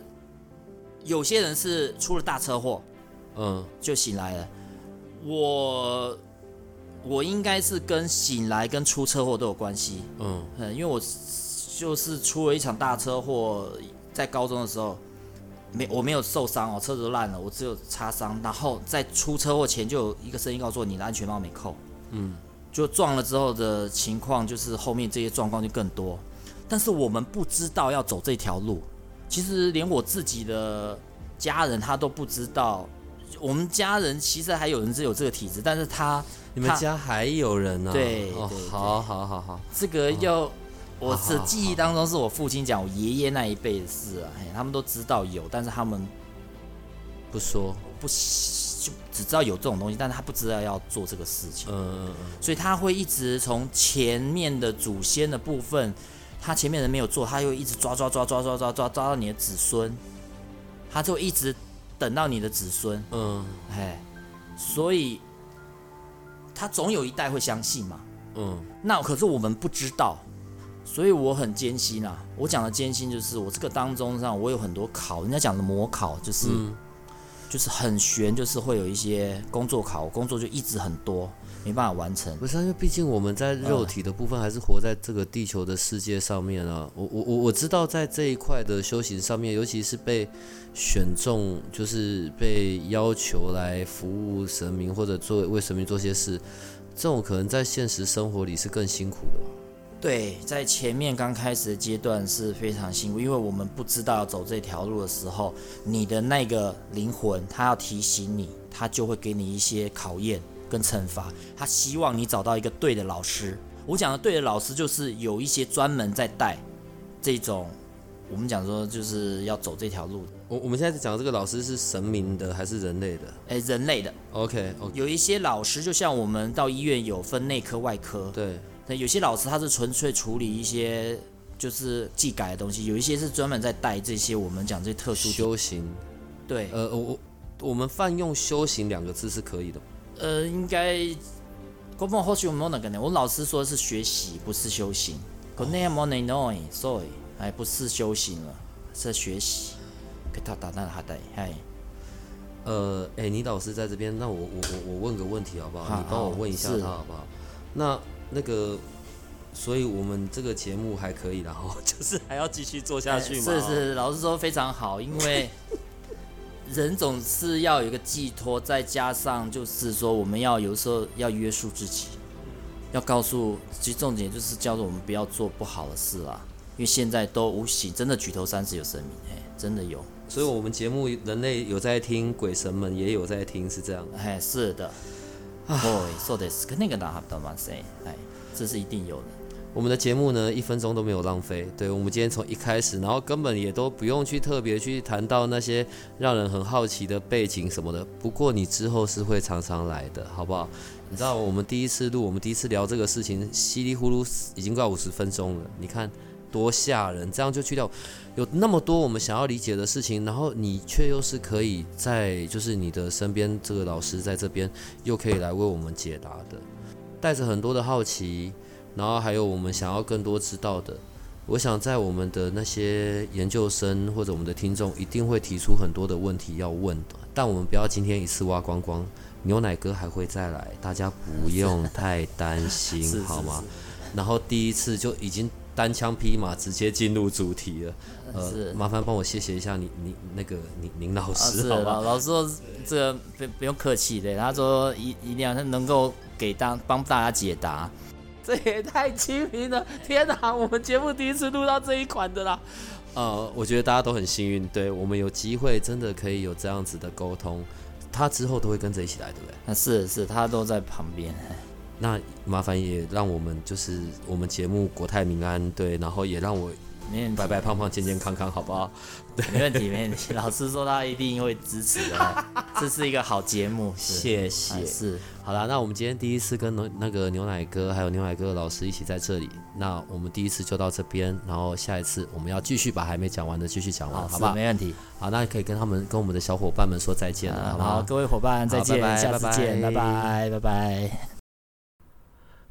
有些人是出了大车祸，嗯，就醒来了。我我应该是跟醒来跟出车祸都有关系，嗯嗯，因为我就是出了一场大车祸，在高中的时候。没，我没有受伤哦，车子都烂了，我只有擦伤。然后在出车祸前就有一个声音告诉我，你的安全帽没扣。嗯，就撞了之后的情况，就是后面这些状况就更多。但是我们不知道要走这条路，其实连我自己的家人他都不知道。我们家人其实还有人是有这个体质，但是他你们家还有人呢？对，哦好好好好，这个要。我的记忆当中是我父亲讲我爷爷那一辈的事啊，他们都知道有，但是他们不说，不就只知道有这种东西，但是他不知道要做这个事情。嗯嗯嗯。所以他会一直从前面的祖先的部分，他前面人没有做，他又一直抓抓抓抓抓抓抓抓到你的子孙，他就一直等到你的子孙。嗯。哎，所以他总有一代会相信嘛。嗯。那可是我们不知道。所以我很艰辛啊！我讲的艰辛就是我这个当中上，我有很多考，人家讲的模考就是，就是很悬，就是会有一些工作考，工作就一直很多，没办法完成。不是，因为毕竟我们在肉体的部分还是活在这个地球的世界上面啊。我我我我知道在这一块的修行上面，尤其是被选中，就是被要求来服务神明或者做为神明做些事，这种可能在现实生活里是更辛苦的。对，在前面刚开始的阶段是非常辛苦，因为我们不知道要走这条路的时候，你的那个灵魂他要提醒你，他就会给你一些考验跟惩罚，他希望你找到一个对的老师。我讲的对的老师，就是有一些专门在带这种，我们讲说就是要走这条路的。我我们现在讲的这个老师是神明的还是人类的？哎，人类的。OK，有一些老师就像我们到医院有分内科、外科。对。那有些老师他是纯粹处理一些就是技改的东西，有一些是专门在带这些我们讲这些特殊修行。对，呃，我我们泛用修行两个字是可以的。呃，应该，我或许我们那个呢，我老师说的是学习，不是修行。可那么呢，sorry，哎，不是修行了，是学习。给他打那哈带，嗨。呃，哎，你老师在这边，那我我我我问个问题好不好？你帮我问一下他好不好？那。那个，所以我们这个节目还可以，然 后就是还要继续做下去吗？是是，老师说非常好，因为 人总是要有一个寄托，再加上就是说我们要有时候要约束自己，要告诉，其实重点就是叫做我们不要做不好的事啦，因为现在都无形，真的举头三尺有神明，哎，真的有，所以我们节目人类有在听，鬼神们也有在听，是这样，哎，是的。哦，说的是跟那个男孩的嘛谁？哎，这是一定有的。我们的节目呢，一分钟都没有浪费。对我们今天从一开始，然后根本也都不用去特别去谈到那些让人很好奇的背景什么的。不过你之后是会常常来的，好不好？你知道我们第一次录，我们第一次聊这个事情，稀里糊涂已经快五十分钟了。你看。多吓人！这样就去掉，有那么多我们想要理解的事情，然后你却又是可以在就是你的身边这个老师在这边又可以来为我们解答的，带着很多的好奇，然后还有我们想要更多知道的。我想在我们的那些研究生或者我们的听众一定会提出很多的问题要问的，但我们不要今天一次挖光光，牛奶哥还会再来，大家不用太担心，好吗？然后第一次就已经。单枪匹马直接进入主题了，呃，麻烦帮我谢谢一下你你那个您您老师，好吧？老师说这个不不用客气的，他说一一定要能够给当帮大家解答，这也太亲民了！天哪，我们节目第一次录到这一款的啦。呃，我觉得大家都很幸运，对我们有机会真的可以有这样子的沟通。他之后都会跟着一起来，对不对？那是是，他都在旁边。那麻烦也让我们就是我们节目国泰民安，对，然后也让我白白胖胖、健健康康，好不好？对，没问题，没问题。老师说他一定会支持的，这是一个好节目。谢谢。是，好了，那我们今天第一次跟那那个牛奶哥还有牛奶哥的老师一起在这里，那我们第一次就到这边，然后下一次我们要继续把还没讲完的继续讲完，好吧？没问题。好，那可以跟他们跟我们的小伙伴们说再见了，好不好？各位伙伴再见，下次见，拜拜，拜拜。